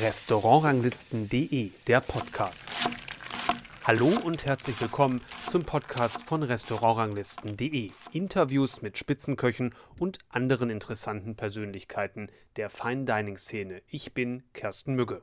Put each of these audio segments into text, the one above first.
Restaurantranglisten.de, der Podcast. Hallo und herzlich willkommen zum Podcast von Restaurantranglisten.de. Interviews mit Spitzenköchen und anderen interessanten Persönlichkeiten der Fine Dining Szene. Ich bin Kersten Mügge.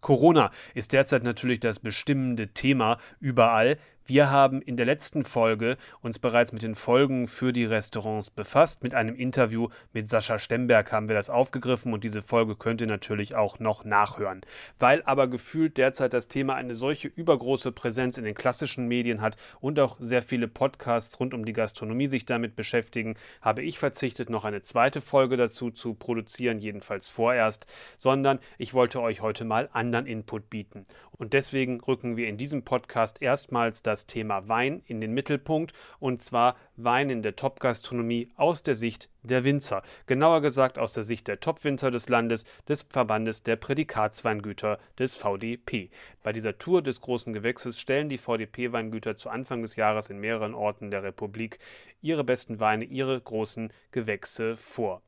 Corona ist derzeit natürlich das bestimmende Thema überall. Wir haben in der letzten Folge uns bereits mit den Folgen für die Restaurants befasst. Mit einem Interview mit Sascha Stemberg haben wir das aufgegriffen und diese Folge könnt ihr natürlich auch noch nachhören. Weil aber gefühlt derzeit das Thema eine solche übergroße Präsenz in den klassischen Medien hat und auch sehr viele Podcasts rund um die Gastronomie sich damit beschäftigen, habe ich verzichtet, noch eine zweite Folge dazu zu produzieren, jedenfalls vorerst, sondern ich wollte euch heute mal anderen Input bieten. Und deswegen rücken wir in diesem Podcast erstmals das das Thema Wein in den Mittelpunkt und zwar Wein in der Top-Gastronomie aus der Sicht der Winzer. Genauer gesagt aus der Sicht der Top-Winzer des Landes, des Verbandes der Prädikatsweingüter des VDP. Bei dieser Tour des großen Gewächses stellen die VDP-Weingüter zu Anfang des Jahres in mehreren Orten der Republik ihre besten Weine, ihre großen Gewächse vor.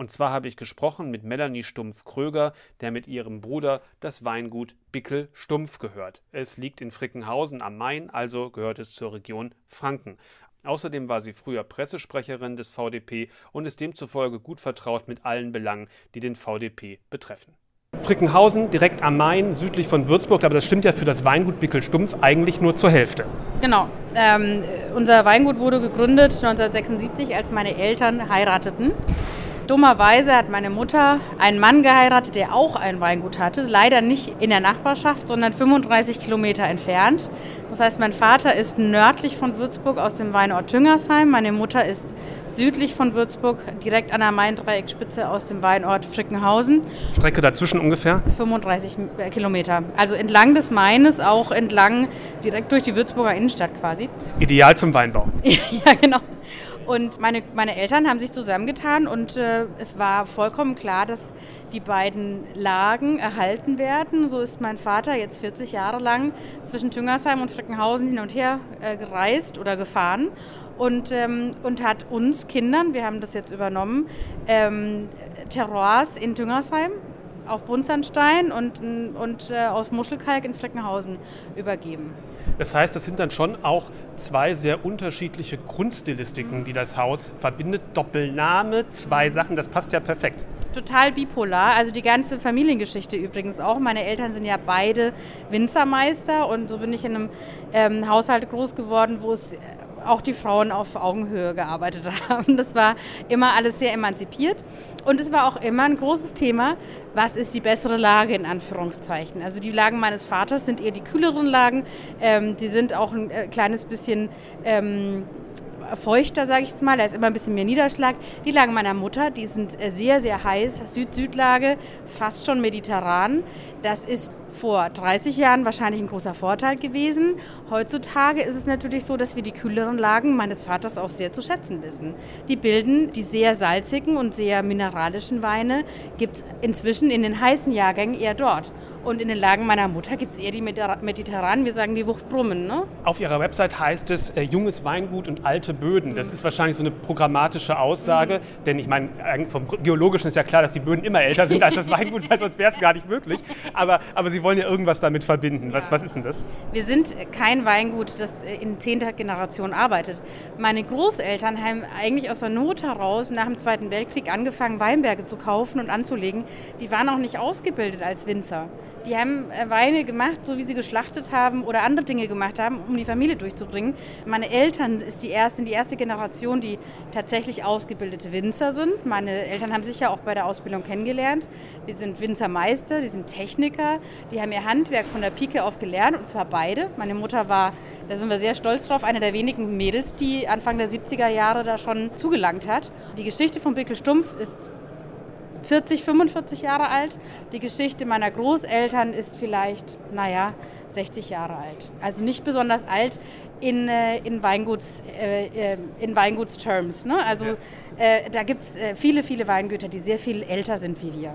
Und zwar habe ich gesprochen mit Melanie Stumpf-Kröger, der mit ihrem Bruder das Weingut Bickel Stumpf gehört. Es liegt in Frickenhausen am Main, also gehört es zur Region Franken. Außerdem war sie früher Pressesprecherin des VDP und ist demzufolge gut vertraut mit allen Belangen, die den VDP betreffen. Frickenhausen, direkt am Main, südlich von Würzburg, aber das stimmt ja für das Weingut Bickel Stumpf eigentlich nur zur Hälfte. Genau. Ähm, unser Weingut wurde gegründet 1976, als meine Eltern heirateten. Dummerweise hat meine Mutter einen Mann geheiratet, der auch ein Weingut hatte. Leider nicht in der Nachbarschaft, sondern 35 Kilometer entfernt. Das heißt, mein Vater ist nördlich von Würzburg aus dem Weinort Tüngersheim. Meine Mutter ist südlich von Würzburg, direkt an der Main-Dreieckspitze aus dem Weinort Frickenhausen. Strecke dazwischen ungefähr? 35 Kilometer. Also entlang des Maines, auch entlang direkt durch die Würzburger Innenstadt quasi. Ideal zum Weinbau. ja, genau. Und meine, meine Eltern haben sich zusammengetan und äh, es war vollkommen klar, dass die beiden Lagen erhalten werden. So ist mein Vater jetzt 40 Jahre lang zwischen Tüngersheim und Frickenhausen hin und her äh, gereist oder gefahren und, ähm, und hat uns Kindern, wir haben das jetzt übernommen, ähm, Terroirs in Tüngersheim auf Buntsandstein und, und äh, auf Muschelkalk in Freckenhausen übergeben. Das heißt, das sind dann schon auch zwei sehr unterschiedliche Grundstilistiken, die das Haus verbindet. Doppelname, zwei Sachen, das passt ja perfekt. Total bipolar. Also die ganze Familiengeschichte übrigens auch. Meine Eltern sind ja beide Winzermeister und so bin ich in einem ähm, Haushalt groß geworden, wo es auch die Frauen auf Augenhöhe gearbeitet haben. Das war immer alles sehr emanzipiert. Und es war auch immer ein großes Thema, was ist die bessere Lage in Anführungszeichen. Also die Lagen meines Vaters sind eher die kühleren Lagen. Ähm, die sind auch ein äh, kleines bisschen... Ähm, feuchter, sage ich jetzt mal. Da ist immer ein bisschen mehr Niederschlag. Die Lagen meiner Mutter, die sind äh, sehr, sehr heiß. Süd-Süd-Lage, fast schon mediterran. Das ist vor 30 Jahren wahrscheinlich ein großer Vorteil gewesen. Heutzutage ist es natürlich so, dass wir die kühleren Lagen meines Vaters auch sehr zu schätzen wissen. Die bilden die sehr salzigen und sehr mineralischen Weine, gibt es inzwischen in den heißen Jahrgängen eher dort. Und in den Lagen meiner Mutter gibt es eher die mediterranen, wir sagen die Wuchtbrummen. Ne? Auf ihrer Website heißt es äh, junges Weingut und alte Böden. Das mhm. ist wahrscheinlich so eine programmatische Aussage, mhm. denn ich meine, vom Geologischen ist ja klar, dass die Böden immer älter sind als das Weingut, weil sonst wäre es gar nicht möglich. Aber, aber Sie wollen ja irgendwas damit verbinden. Was, ja. was ist denn das? Wir sind kein Weingut, das in zehnter Generation arbeitet. Meine Großeltern haben eigentlich aus der Not heraus nach dem Zweiten Weltkrieg angefangen, Weinberge zu kaufen und anzulegen. Die waren auch nicht ausgebildet als Winzer. Die haben äh, Weine gemacht, so wie sie geschlachtet haben oder andere Dinge gemacht haben, um die Familie durchzubringen. Meine Eltern ist die erste, die erste Generation, die tatsächlich ausgebildete Winzer sind. Meine Eltern haben sich ja auch bei der Ausbildung kennengelernt. Die sind Winzermeister, die sind Techniker, die haben ihr Handwerk von der Pike auf gelernt und zwar beide. Meine Mutter war, da sind wir sehr stolz drauf, eine der wenigen Mädels, die Anfang der 70er Jahre da schon zugelangt hat. Die Geschichte von Bickel Stumpf ist 40, 45 Jahre alt. Die Geschichte meiner Großeltern ist vielleicht, naja, 60 Jahre alt. Also nicht besonders alt in, äh, in, Weinguts, äh, äh, in Weingutsterms. Ne? Also ja. da gibt es viele, viele Weingüter, die sehr viel älter sind wie wir.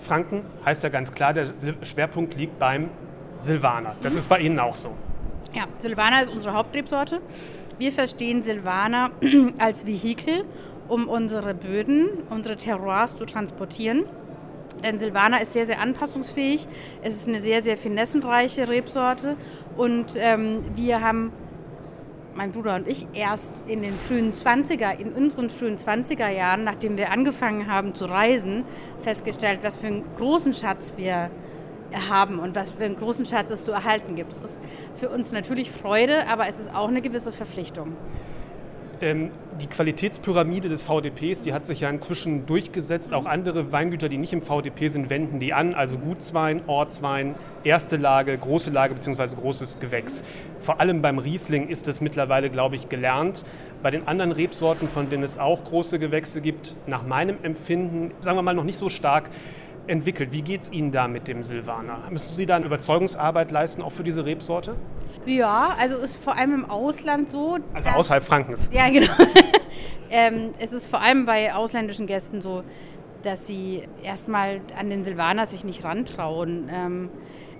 Franken heißt ja ganz klar, der Schwerpunkt liegt beim Silvaner. Das mhm. ist bei Ihnen auch so. Ja, Silvaner ist unsere Hauptrebsorte. Wir verstehen Silvaner als Vehikel, um unsere Böden, unsere Terroirs zu transportieren. Denn Silvaner ist sehr, sehr anpassungsfähig. Es ist eine sehr, sehr finessenreiche Rebsorte. Und ähm, wir haben, mein Bruder und ich, erst in den frühen 20er, in unseren frühen 20er Jahren, nachdem wir angefangen haben zu reisen, festgestellt, was für einen großen Schatz wir haben und was für einen großen Schatz es zu erhalten gibt. Es ist für uns natürlich Freude, aber es ist auch eine gewisse Verpflichtung. Ähm, die Qualitätspyramide des VDPs, die hat sich ja inzwischen durchgesetzt. Auch andere Weingüter, die nicht im VDP sind, wenden die an. Also Gutswein, Ortswein, erste Lage, große Lage bzw. großes Gewächs. Vor allem beim Riesling ist es mittlerweile, glaube ich, gelernt. Bei den anderen Rebsorten, von denen es auch große Gewächse gibt, nach meinem Empfinden, sagen wir mal, noch nicht so stark entwickelt. Wie geht es Ihnen da mit dem Silvaner? Müssen Sie da eine Überzeugungsarbeit leisten, auch für diese Rebsorte? Ja, also ist vor allem im Ausland so. Also außerhalb Frankens. Ja, genau. ähm, es ist vor allem bei ausländischen Gästen so, dass sie erstmal an den Silvaner sich nicht rantrauen. Ähm,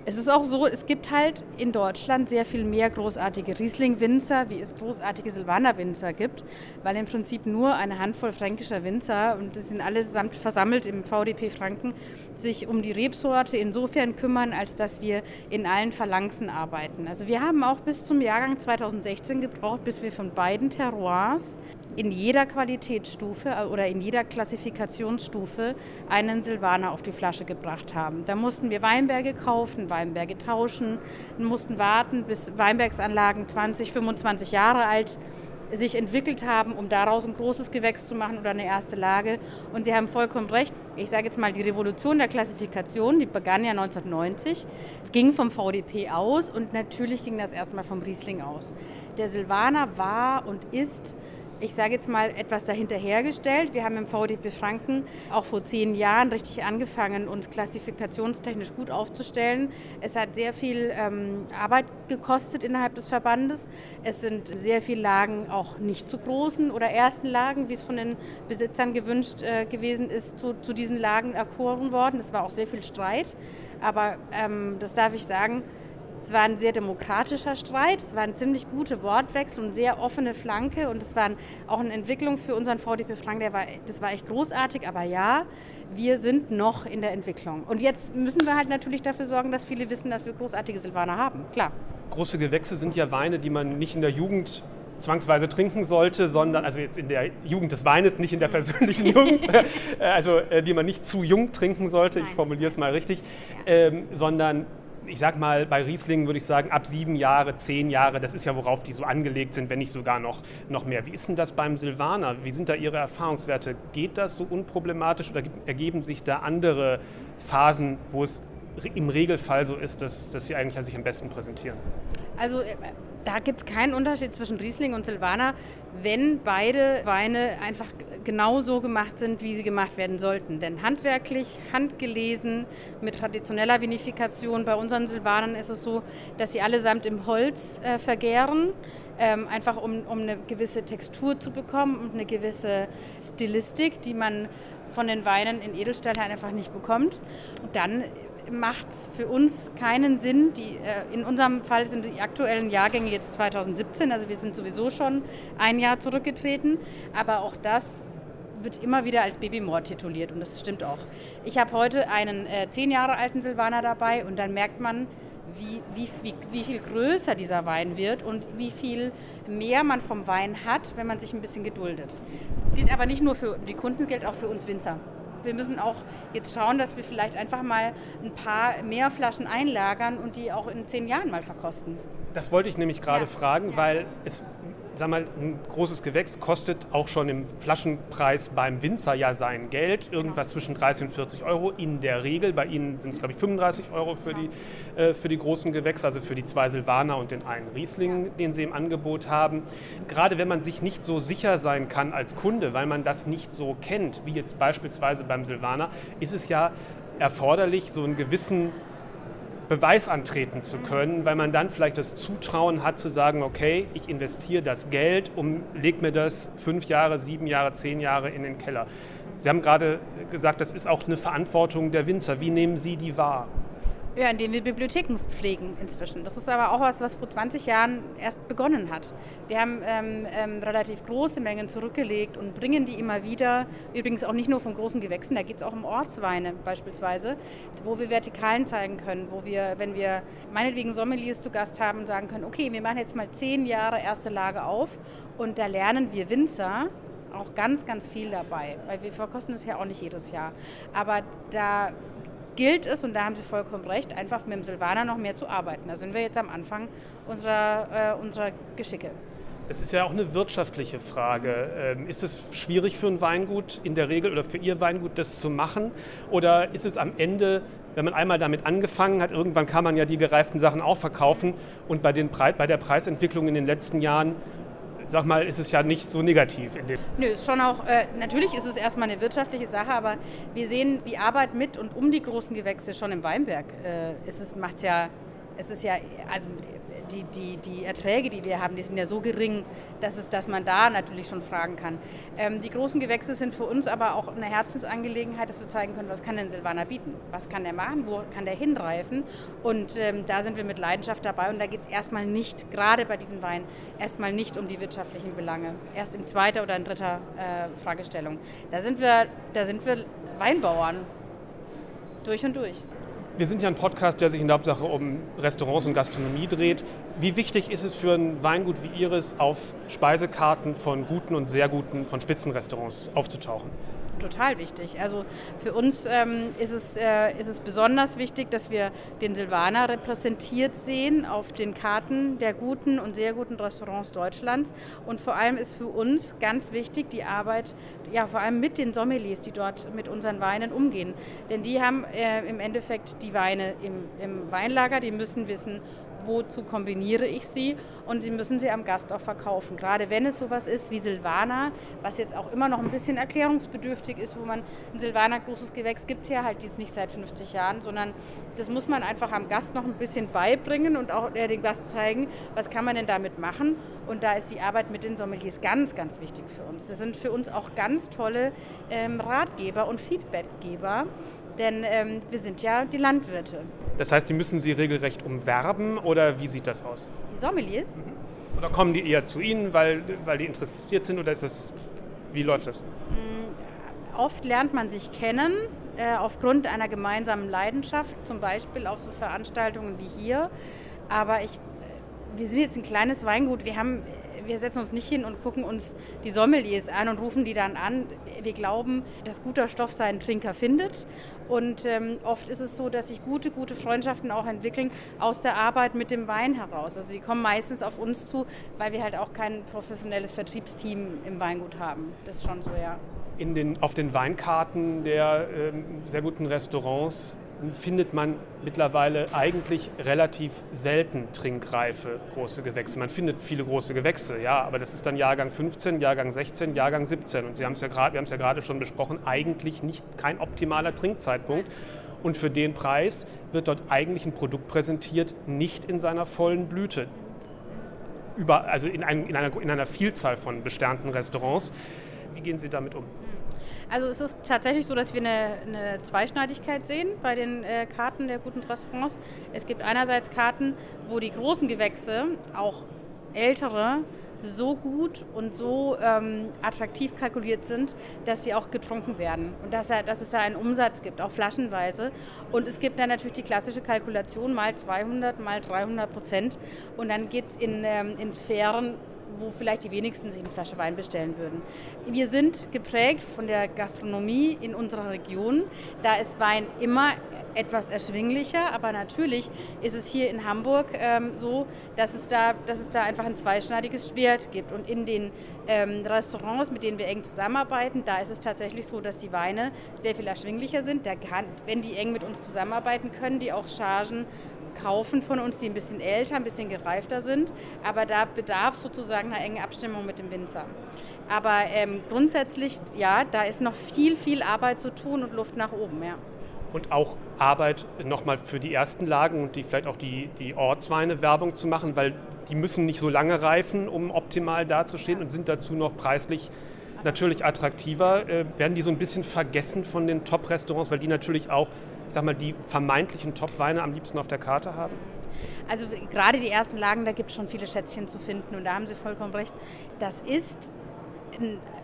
es ist auch so, es gibt halt in Deutschland sehr viel mehr großartige Riesling-Winzer, wie es großartige Silvaner-Winzer gibt, weil im Prinzip nur eine Handvoll fränkischer Winzer, und die sind allesamt versammelt im VDP Franken, sich um die Rebsorte insofern kümmern, als dass wir in allen Phalanxen arbeiten. Also wir haben auch bis zum Jahrgang 2016 gebraucht, bis wir von beiden Terroirs in jeder Qualitätsstufe äh, oder in jeder Klassifikationsstufe einen Silvaner auf die Flasche gebracht haben. Da mussten wir Weinberge kaufen, Weinberge tauschen, mussten warten, bis Weinbergsanlagen 20, 25 Jahre alt sich entwickelt haben, um daraus ein großes Gewächs zu machen oder eine erste Lage. Und Sie haben vollkommen recht. Ich sage jetzt mal, die Revolution der Klassifikation, die begann ja 1990, ging vom VDP aus und natürlich ging das erstmal vom Riesling aus. Der Silvaner war und ist ich sage jetzt mal, etwas dahinterhergestellt. Wir haben im VDP Franken auch vor zehn Jahren richtig angefangen, uns klassifikationstechnisch gut aufzustellen. Es hat sehr viel ähm, Arbeit gekostet innerhalb des Verbandes. Es sind sehr viele Lagen auch nicht zu großen oder ersten Lagen, wie es von den Besitzern gewünscht äh, gewesen ist, zu, zu, diesen Lagen erkoren worden. Es war auch sehr viel Streit. Aber ähm, das darf ich sagen, es war ein sehr demokratischer Streit, es waren ziemlich gute Wortwechsel und sehr offene Flanke und es war auch eine Entwicklung für unseren VDP Frank, der war, das war echt großartig, aber ja, wir sind noch in der Entwicklung. Und jetzt müssen wir halt natürlich dafür sorgen, dass viele wissen, dass wir großartige Silvaner haben, klar. Große Gewächse sind ja Weine, die man nicht in der Jugend zwangsweise trinken sollte, sondern, also jetzt in der Jugend des Weines, nicht in der persönlichen Jugend, also äh, die man nicht zu jung trinken sollte, ich formuliere es mal richtig, ähm, sondern ich sag mal, bei Riesling würde ich sagen, ab sieben Jahre, zehn Jahre, das ist ja, worauf die so angelegt sind, wenn nicht sogar noch, noch mehr. Wie ist denn das beim Silvaner? Wie sind da Ihre Erfahrungswerte? Geht das so unproblematisch oder ergeben sich da andere Phasen, wo es im Regelfall so ist, dass, dass Sie eigentlich sich am besten präsentieren? Also äh, da gibt es keinen Unterschied zwischen Riesling und Silvaner, wenn beide Weine einfach genau so gemacht sind, wie sie gemacht werden sollten. Denn handwerklich, handgelesen, mit traditioneller Vinifikation, bei unseren Silvanern ist es so, dass sie allesamt im Holz äh, vergären. Ähm, einfach um, um eine gewisse Textur zu bekommen und eine gewisse Stilistik, die man von den Weinen in Edelstahl einfach nicht bekommt. Dann macht es für uns keinen Sinn. Die, äh, in unserem Fall sind die aktuellen Jahrgänge jetzt 2017, also wir sind sowieso schon ein Jahr zurückgetreten. Aber auch das wird immer wieder als Babymord tituliert und das stimmt auch. Ich habe heute einen äh, zehn Jahre alten Silvaner dabei und dann merkt man, wie, wie, wie, wie viel größer dieser Wein wird und wie viel mehr man vom Wein hat, wenn man sich ein bisschen geduldet. Das gilt aber nicht nur für die Kunden, gilt auch für uns Winzer wir müssen auch jetzt schauen, dass wir vielleicht einfach mal ein paar mehr Flaschen einlagern und die auch in zehn Jahren mal verkosten. Das wollte ich nämlich gerade ja. fragen, ja. weil es sag mal, ein großes Gewächs kostet auch schon im Flaschenpreis beim Winzer ja sein Geld, irgendwas zwischen 30 und 40 Euro in der Regel. Bei Ihnen sind es, glaube ich, 35 Euro für die, äh, für die großen Gewächse, also für die zwei Silvaner und den einen Riesling, den Sie im Angebot haben. Gerade wenn man sich nicht so sicher sein kann als Kunde, weil man das nicht so kennt, wie jetzt beispielsweise beim Silvaner, ist es ja erforderlich, so einen gewissen Beweis antreten zu können, weil man dann vielleicht das Zutrauen hat zu sagen, okay, ich investiere das Geld und lege mir das fünf Jahre, sieben Jahre, zehn Jahre in den Keller. Sie haben gerade gesagt, das ist auch eine Verantwortung der Winzer. Wie nehmen Sie die wahr? Ja, indem wir Bibliotheken pflegen inzwischen. Das ist aber auch was, was vor 20 Jahren erst begonnen hat. Wir haben ähm, ähm, relativ große Mengen zurückgelegt und bringen die immer wieder. Übrigens auch nicht nur von großen Gewächsen, da geht es auch um Ortsweine beispielsweise, wo wir Vertikalen zeigen können, wo wir, wenn wir meinetwegen Sommeliers zu Gast haben, sagen können, okay, wir machen jetzt mal zehn Jahre erste Lage auf und da lernen wir Winzer auch ganz, ganz viel dabei, weil wir verkosten es ja auch nicht jedes Jahr. Aber da gilt es, und da haben Sie vollkommen recht, einfach mit dem Silvaner noch mehr zu arbeiten. Da sind wir jetzt am Anfang unserer, äh, unserer Geschicke. Das ist ja auch eine wirtschaftliche Frage. Ähm, ist es schwierig für ein Weingut in der Regel oder für Ihr Weingut das zu machen? Oder ist es am Ende, wenn man einmal damit angefangen hat, irgendwann kann man ja die gereiften Sachen auch verkaufen und bei, den bei der Preisentwicklung in den letzten Jahren sag mal, ist es ja nicht so negativ. In dem Nö, ist schon auch, äh, natürlich ist es erstmal eine wirtschaftliche Sache, aber wir sehen die Arbeit mit und um die großen Gewächse schon im Weinberg. Äh, es macht ja, es ist ja, also die, die, die Erträge, die wir haben, die sind ja so gering, dass, es, dass man da natürlich schon fragen kann. Ähm, die großen Gewächse sind für uns aber auch eine Herzensangelegenheit, dass wir zeigen können, was kann denn Silvaner bieten? Was kann der machen? Wo kann der hinreifen? Und ähm, da sind wir mit Leidenschaft dabei und da geht es erstmal nicht, gerade bei diesem Wein, erstmal nicht um die wirtschaftlichen Belange. Erst in zweiter oder in dritter äh, Fragestellung. Da sind wir, da sind wir Weinbauern. Durch und durch. Wir sind ja ein Podcast, der sich in der Hauptsache um Restaurants und Gastronomie dreht. Wie wichtig ist es für ein Weingut wie Ihres, auf Speisekarten von guten und sehr guten, von Spitzenrestaurants aufzutauchen? Total wichtig. Also für uns ähm, ist, es, äh, ist es besonders wichtig, dass wir den Silvaner repräsentiert sehen auf den Karten der guten und sehr guten Restaurants Deutschlands. Und vor allem ist für uns ganz wichtig die Arbeit, ja vor allem mit den Sommeliers, die dort mit unseren Weinen umgehen. Denn die haben äh, im Endeffekt die Weine im, im Weinlager, die müssen wissen, wozu kombiniere ich sie und sie müssen sie am Gast auch verkaufen. Gerade wenn es sowas ist wie Silvaner, was jetzt auch immer noch ein bisschen erklärungsbedürftig ist, wo man ein Silvaner großes Gewächs gibt es ja halt jetzt nicht seit 50 Jahren, sondern das muss man einfach am Gast noch ein bisschen beibringen und auch äh, dem Gast zeigen, was kann man denn damit machen. Und da ist die Arbeit mit den Sommeliers ganz, ganz wichtig für uns. Das sind für uns auch ganz tolle ähm, Ratgeber und Feedbackgeber, denn ähm, wir sind ja die Landwirte. Das heißt, die müssen Sie regelrecht umwerben oder wie sieht das aus? Die Sommeliers? Mhm. Oder kommen die eher zu Ihnen, weil, weil die interessiert sind oder ist das, wie läuft das? Mm, oft lernt man sich kennen äh, aufgrund einer gemeinsamen Leidenschaft, zum Beispiel auf so Veranstaltungen wie hier. Aber ich, äh, wir sind jetzt ein kleines Weingut, wir haben wir setzen uns nicht hin und gucken uns die Sommeliers an und rufen die dann an. Wir glauben, dass guter Stoff seinen Trinker findet. Und ähm, oft ist es so, dass sich gute, gute Freundschaften auch entwickeln aus der Arbeit mit dem Wein heraus. Also die kommen meistens auf uns zu, weil wir halt auch kein professionelles Vertriebsteam im Weingut haben. Das ist schon so, ja. Den, auf den Weinkarten der ähm, sehr guten Restaurants findet man mittlerweile eigentlich relativ selten trinkreife große Gewächse. Man findet viele große Gewächse, ja, aber das ist dann Jahrgang 15, Jahrgang 16, Jahrgang 17. Und Sie haben es ja gerade, wir haben es ja gerade schon besprochen, eigentlich nicht kein optimaler Trinkzeitpunkt. Und für den Preis wird dort eigentlich ein Produkt präsentiert, nicht in seiner vollen Blüte. Über, also in, ein, in, einer, in einer Vielzahl von besternten Restaurants. Wie gehen Sie damit um? Also es ist tatsächlich so, dass wir eine, eine Zweischneidigkeit sehen bei den äh, Karten der guten Restaurants. Es gibt einerseits Karten, wo die großen Gewächse, auch ältere, so gut und so ähm, attraktiv kalkuliert sind, dass sie auch getrunken werden und dass, dass es da einen Umsatz gibt, auch flaschenweise. Und es gibt dann natürlich die klassische Kalkulation mal 200, mal 300 Prozent und dann geht es in, ähm, in Sphären, wo vielleicht die wenigsten sich eine Flasche Wein bestellen würden. Wir sind geprägt von der Gastronomie in unserer Region. Da ist Wein immer etwas erschwinglicher, aber natürlich ist es hier in Hamburg ähm, so, dass es, da, dass es da einfach ein zweischneidiges Schwert gibt. Und in den ähm, Restaurants, mit denen wir eng zusammenarbeiten, da ist es tatsächlich so, dass die Weine sehr viel erschwinglicher sind. Da kann, wenn die eng mit uns zusammenarbeiten, können die auch Chargen kaufen von uns, die ein bisschen älter, ein bisschen gereifter sind. Aber da bedarf sozusagen einer engen Abstimmung mit dem Winzer. Aber ähm, grundsätzlich, ja, da ist noch viel, viel Arbeit zu tun und Luft nach oben, ja. Und auch Arbeit nochmal für die ersten Lagen und die vielleicht auch die, die Ortsweine Werbung zu machen, weil die müssen nicht so lange reifen, um optimal dazustehen und sind dazu noch preislich natürlich attraktiver. Äh, werden die so ein bisschen vergessen von den Top-Restaurants, weil die natürlich auch ich sag mal, die vermeintlichen Top-Weine am liebsten auf der Karte haben? Also gerade die ersten Lagen, da gibt es schon viele Schätzchen zu finden und da haben Sie vollkommen recht. Das ist,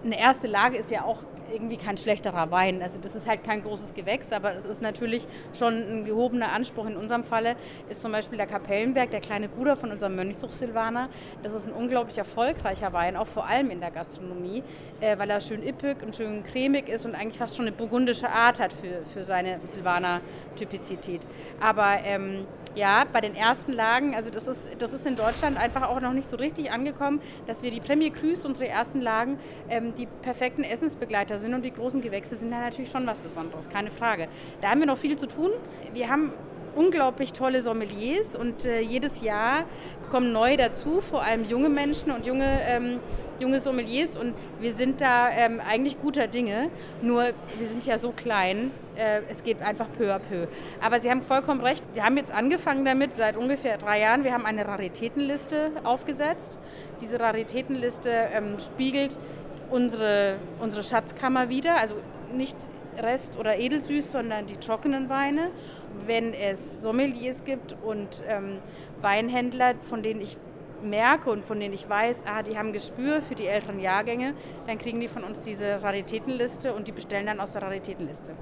eine erste Lage ist ja auch irgendwie kein schlechterer Wein. Also das ist halt kein großes Gewächs, aber es ist natürlich schon ein gehobener Anspruch. In unserem Falle ist zum Beispiel der Kapellenberg, der kleine Bruder von unserem Mönchsuch Silvaner. Das ist ein unglaublich erfolgreicher Wein, auch vor allem in der Gastronomie, äh, weil er schön ippig und schön cremig ist und eigentlich fast schon eine burgundische Art hat für, für seine Silvaner-Typizität. Aber ähm, ja, bei den ersten Lagen, also das ist, das ist in Deutschland einfach auch noch nicht so richtig angekommen, dass wir die Premier Crus, unsere ersten Lagen, ähm, die perfekten Essensbegleiter sind und die großen Gewächse sind da natürlich schon was Besonderes, keine Frage. Da haben wir noch viel zu tun. Wir haben unglaublich tolle Sommeliers und äh, jedes Jahr kommen neue dazu, vor allem junge Menschen und junge, ähm, junge Sommeliers und wir sind da ähm, eigentlich guter Dinge, nur wir sind ja so klein, äh, es geht einfach peu à peu. Aber Sie haben vollkommen recht, wir haben jetzt angefangen damit seit ungefähr drei Jahren, wir haben eine Raritätenliste aufgesetzt. Diese Raritätenliste ähm, spiegelt unsere, unsere Schatzkammer wieder, also nicht Rest- oder Edelsüß, sondern die trockenen Weine. Wenn es Sommeliers gibt und ähm, Weinhändler, von denen ich merke und von denen ich weiß, ah, die haben Gespür für die älteren Jahrgänge, dann kriegen die von uns diese Raritätenliste und die bestellen dann aus der Raritätenliste.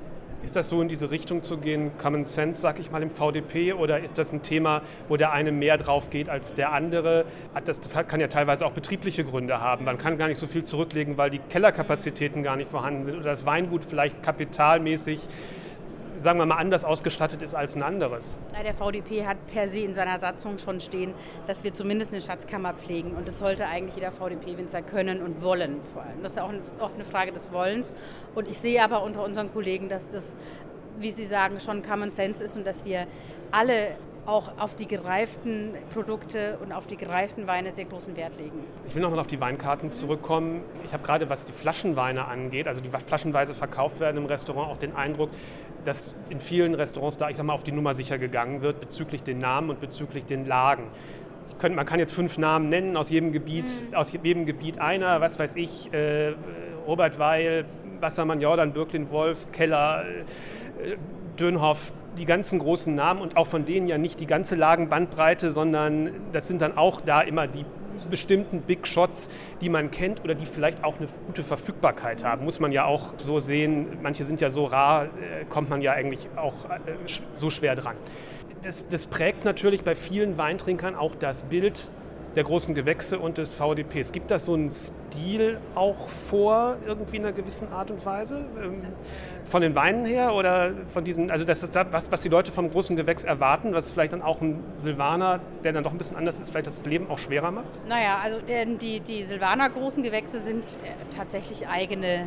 Ist das so in diese Richtung zu gehen, Common Sense, sag ich mal, im VDP, oder ist das ein Thema, wo der eine mehr drauf geht als der andere? Das, das kann ja teilweise auch betriebliche Gründe haben. Man kann gar nicht so viel zurücklegen, weil die Kellerkapazitäten gar nicht vorhanden sind oder das Weingut vielleicht kapitalmäßig sagen wir mal, anders ausgestattet ist als ein anderes. Der VDP hat per se in seiner Satzung schon stehen, dass wir zumindest eine Schatzkammer pflegen. Und das sollte eigentlich jeder VDP-Winzer können und wollen vor allem. Das ist ja auch oft eine Frage des Wollens. Und ich sehe aber unter unseren Kollegen, dass das, wie Sie sagen, schon Common Sense ist und dass wir alle auch auf die gereiften Produkte und auf die gereiften Weine sehr großen Wert legen. Ich will nochmal auf die Weinkarten zurückkommen. Ich habe gerade, was die Flaschenweine angeht, also die flaschenweise verkauft werden im Restaurant, auch den Eindruck, dass in vielen Restaurants da, ich sag mal, auf die Nummer sicher gegangen wird bezüglich den Namen und bezüglich den Lagen. Könnte, man kann jetzt fünf Namen nennen, aus jedem Gebiet, mhm. aus jedem Gebiet einer, was weiß ich, äh, Robert Weil, Wassermann, Jordan, Birklin, Wolf, Keller, äh, Dönhoff, die ganzen großen Namen und auch von denen ja nicht die ganze Lagenbandbreite, sondern das sind dann auch da immer die bestimmten Big Shots, die man kennt oder die vielleicht auch eine gute Verfügbarkeit haben. Muss man ja auch so sehen. Manche sind ja so rar, äh, kommt man ja eigentlich auch äh, so schwer dran. Das, das prägt natürlich bei vielen Weintrinkern auch das Bild der großen Gewächse und des VDPs. Gibt das so einen Stil auch vor, irgendwie in einer gewissen Art und Weise? Ähm, von den Weinen her oder von diesen, also das ist das, was, was die Leute vom großen Gewächs erwarten, was vielleicht dann auch ein Silvaner, der dann doch ein bisschen anders ist, vielleicht das Leben auch schwerer macht? Naja, also ähm, die, die Silvaner großen Gewächse sind äh, tatsächlich eigene,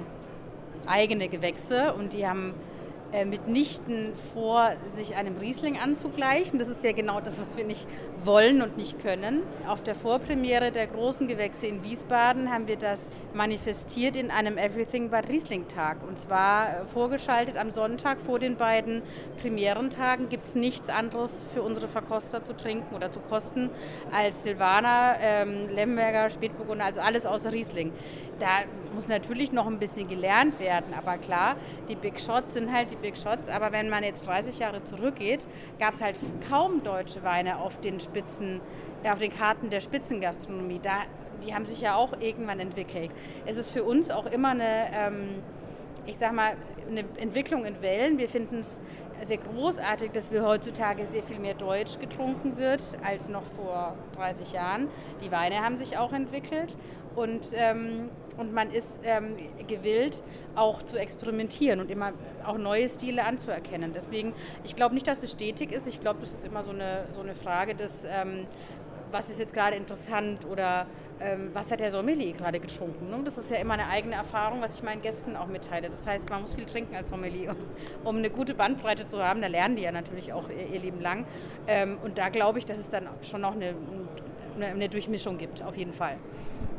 eigene Gewächse und die haben äh, mitnichten vor, sich einem Riesling anzugleichen. Das ist ja genau das, was wir nicht wollen und nicht können. Auf der Vorpremiere der großen Gewächse in Wiesbaden haben wir das manifestiert in einem Everything but Riesling Tag. Und zwar äh, vorgeschaltet am Sonntag vor den beiden Premierentagen gibt es nichts anderes für unsere Verkoster zu trinken oder zu kosten als Silvaner, ähm, Lemberger, Spätburgunder, also alles außer Riesling. Da muss natürlich noch ein bisschen gelernt werden, aber klar, die Big Shots sind halt die Shots. Aber wenn man jetzt 30 Jahre zurückgeht, gab es halt kaum deutsche Weine auf den Spitzen, äh, auf den Karten der Spitzengastronomie. Da, die haben sich ja auch irgendwann entwickelt. Es ist für uns auch immer eine, ähm, ich sag mal, eine Entwicklung in Wellen. Wir finden es sehr großartig, dass wir heutzutage sehr viel mehr Deutsch getrunken wird als noch vor 30 Jahren. Die Weine haben sich auch entwickelt und, ähm, und man ist ähm, gewillt, auch zu experimentieren und immer auch neue Stile anzuerkennen. Deswegen, ich glaube nicht, dass es stetig ist. Ich glaube, das ist immer so eine, so eine Frage des, ähm, was ist jetzt gerade interessant oder ähm, was hat der Sommelier gerade getrunken. Ne? Das ist ja immer eine eigene Erfahrung, was ich meinen Gästen auch mitteile. Das heißt, man muss viel trinken als Sommelier, um, um eine gute Bandbreite zu haben. Da lernen die ja natürlich auch ihr, ihr Leben lang. Ähm, und da glaube ich, dass es dann schon noch eine, eine, eine Durchmischung gibt, auf jeden Fall.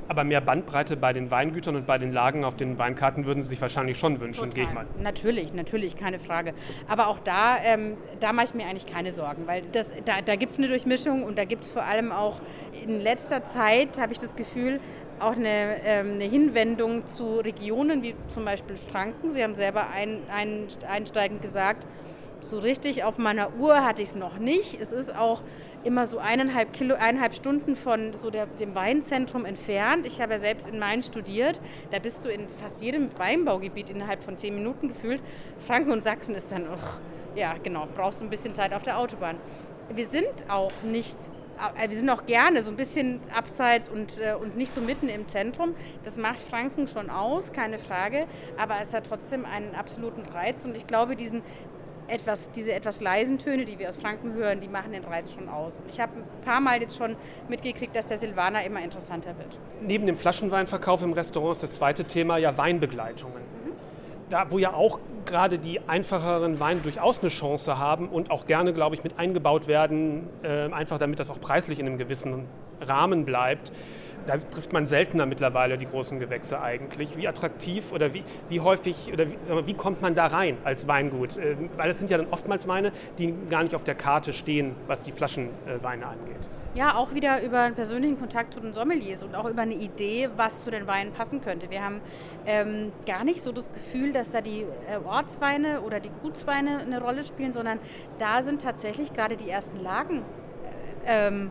Aber mehr Bandbreite bei den Weingütern und bei den Lagen auf den Weinkarten würden Sie sich wahrscheinlich schon wünschen, gehe ich mal. Natürlich, natürlich, keine Frage. Aber auch da, ähm, da mache ich mir eigentlich keine Sorgen, weil das, da, da gibt es eine Durchmischung und da gibt es vor allem auch in letzter Zeit, habe ich das Gefühl, auch eine, ähm, eine, Hinwendung zu Regionen wie zum Beispiel Franken. Sie haben selber ein, ein, einsteigend gesagt, so richtig auf meiner Uhr hatte ich es noch nicht. Es ist auch immer so eineinhalb, Kilo, eineinhalb Stunden von so der, dem Weinzentrum entfernt. Ich habe ja selbst in Main studiert. Da bist du in fast jedem Weinbaugebiet innerhalb von zehn Minuten gefühlt. Franken und Sachsen ist dann, och, ja genau, brauchst ein bisschen Zeit auf der Autobahn. Wir sind auch nicht äh, wir sind auch gerne so ein bisschen abseits und, äh, und nicht so mitten im Zentrum. Das macht Franken schon aus, keine Frage. Aber es hat trotzdem einen absoluten Reiz. Und ich glaube, diesen etwas, diese etwas leisen Töne, die wir aus Franken hören, die machen den Reiz schon aus. Und ich habe ein paar Mal jetzt schon mitgekriegt, dass der Silvaner immer interessanter wird. Neben dem Flaschenweinverkauf im Restaurant ist das zweite Thema ja Weinbegleitungen. Da, wo ja auch gerade die einfacheren Weine durchaus eine Chance haben und auch gerne, glaube ich, mit eingebaut werden, äh, einfach damit das auch preislich in einem gewissen Rahmen bleibt. Da trifft man seltener mittlerweile die großen Gewächse eigentlich. Wie attraktiv oder wie, wie häufig oder wie, mal, wie kommt man da rein als Weingut? Äh, weil es sind ja dann oftmals Weine, die gar nicht auf der Karte stehen, was die Flaschenweine angeht. Ja, auch wieder über einen persönlichen Kontakt zu den Sommeliers und auch über eine Idee, was zu den Weinen passen könnte. Wir haben ähm, gar nicht so das Gefühl, dass da die äh, Ortsweine oder die Gutsweine eine Rolle spielen, sondern da sind tatsächlich gerade die ersten Lagen äh, ähm,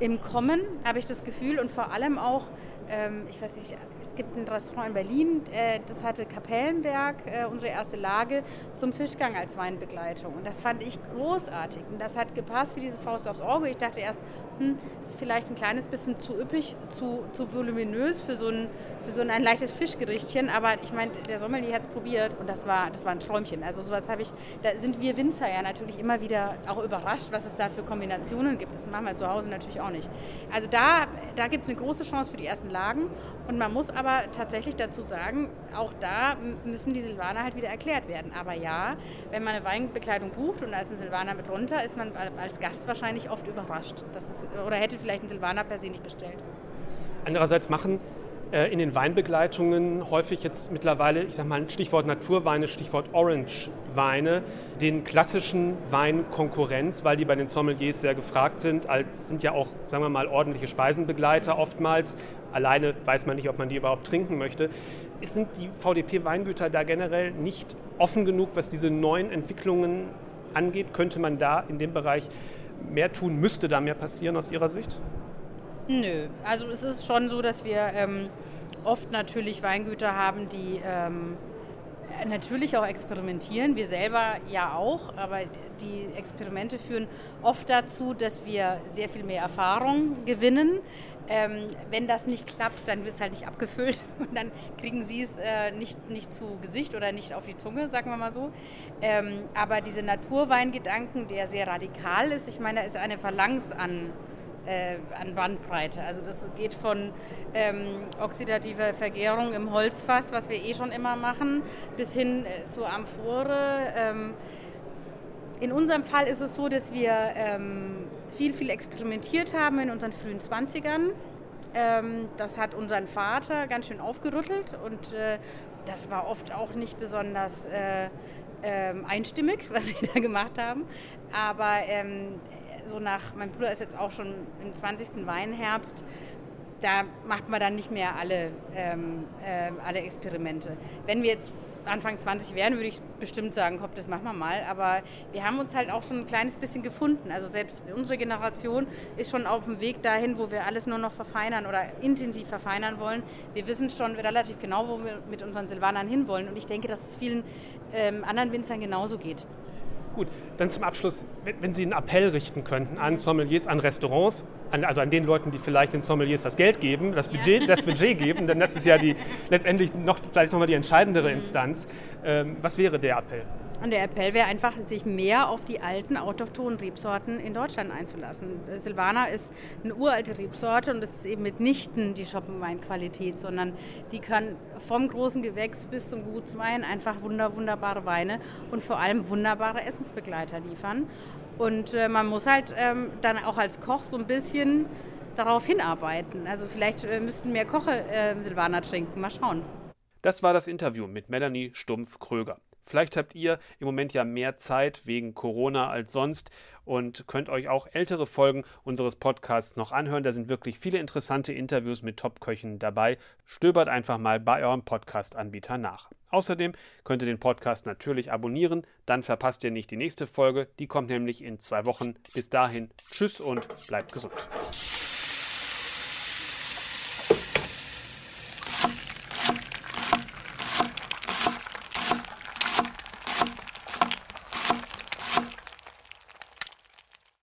im Kommen, habe ich das Gefühl, und vor allem auch ähm, ich weiß nicht, es gibt ein Restaurant in Berlin, äh, das hatte Kapellenberg, äh, unsere erste Lage, zum Fischgang als Weinbegleitung. Und das fand ich großartig. Und das hat gepasst wie diese Faust aufs Auge. Ich dachte erst, hm, ist vielleicht ein kleines bisschen zu üppig, zu, zu voluminös für so, ein, für so ein, leichtes Fischgerichtchen. Aber ich meine, der Sommelier hat es probiert und das war, das war ein Träumchen. Also sowas habe ich, da sind wir Winzer ja natürlich immer wieder auch überrascht, was es da für Kombinationen gibt. Das machen wir zu Hause natürlich auch nicht. Also da, da gibt es eine große Chance für die ersten Lagen. Und man muss aber tatsächlich dazu sagen, auch da müssen die Silvaner halt wieder erklärt werden. Aber ja, wenn man eine Weinbekleidung bucht und da ist ein Silvaner mit runter, ist man als Gast wahrscheinlich oft überrascht. Das ist, oder hätte vielleicht ein Silvaner per se nicht bestellt. Andererseits machen in den Weinbegleitungen häufig jetzt mittlerweile, ich sage mal Stichwort Naturweine, Stichwort Orange-Weine, den klassischen Wein Konkurrenz, weil die bei den Sommeliers sehr gefragt sind, als sind ja auch, sagen wir mal, ordentliche Speisenbegleiter oftmals. Alleine weiß man nicht, ob man die überhaupt trinken möchte. Sind die VDP-Weingüter da generell nicht offen genug, was diese neuen Entwicklungen angeht? Könnte man da in dem Bereich mehr tun? Müsste da mehr passieren aus Ihrer Sicht? Nö, also es ist schon so, dass wir ähm, oft natürlich Weingüter haben, die ähm, natürlich auch experimentieren. Wir selber ja auch, aber die Experimente führen oft dazu, dass wir sehr viel mehr Erfahrung gewinnen. Ähm, wenn das nicht klappt, dann wird es halt nicht abgefüllt und dann kriegen sie es äh, nicht, nicht zu Gesicht oder nicht auf die Zunge, sagen wir mal so. Ähm, aber diese Naturweingedanken, der sehr radikal ist, ich meine, da ist eine Phalanx an äh, an Bandbreite. Also das geht von ähm, oxidativer Vergärung im Holzfass, was wir eh schon immer machen, bis hin äh, zur Amphore. Ähm, in unserem Fall ist es so, dass wir ähm, viel, viel experimentiert haben in unseren frühen 20ern. Ähm, das hat unseren Vater ganz schön aufgerüttelt und äh, das war oft auch nicht besonders äh, ähm, einstimmig, was wir da gemacht haben. Aber ähm, so nach, mein Bruder ist jetzt auch schon im 20. Weinherbst, da macht man dann nicht mehr alle, ähm, äh, alle Experimente. Wenn wir jetzt Anfang 20 wären, würde ich bestimmt sagen, komm, das machen wir mal. Aber wir haben uns halt auch schon ein kleines bisschen gefunden. Also selbst unsere Generation ist schon auf dem Weg dahin, wo wir alles nur noch verfeinern oder intensiv verfeinern wollen. Wir wissen schon relativ genau, wo wir mit unseren Silvanern hinwollen. Und ich denke, dass es vielen ähm, anderen Winzern genauso geht. Gut, dann zum Abschluss, wenn Sie einen Appell richten könnten an Sommeliers, an Restaurants, an, also an den Leuten, die vielleicht den Sommeliers das Geld geben, das Budget, ja. das Budget geben, denn das ist ja die, letztendlich noch, vielleicht nochmal die entscheidendere. Instanz. Ähm, was wäre der Appell? Und der Appell wäre einfach, sich mehr auf die alten autochthonen Rebsorten in Deutschland einzulassen. Silvaner ist eine uralte Rebsorte und das ist eben mitnichten die Schoppenweinqualität, sondern die kann vom großen Gewächs bis zum Gutswein einfach wunder, wunderbare Weine und vor allem wunderbare Essensbegleiter liefern. Und äh, man muss halt ähm, dann auch als Koch so ein bisschen darauf hinarbeiten. Also vielleicht äh, müssten mehr Koche äh, Silvaner trinken. Mal schauen. Das war das Interview mit Melanie Stumpf-Kröger. Vielleicht habt ihr im Moment ja mehr Zeit wegen Corona als sonst und könnt euch auch ältere Folgen unseres Podcasts noch anhören. Da sind wirklich viele interessante Interviews mit Top-Köchen dabei. Stöbert einfach mal bei eurem Podcast-Anbieter nach. Außerdem könnt ihr den Podcast natürlich abonnieren, dann verpasst ihr nicht die nächste Folge. Die kommt nämlich in zwei Wochen. Bis dahin, tschüss und bleibt gesund.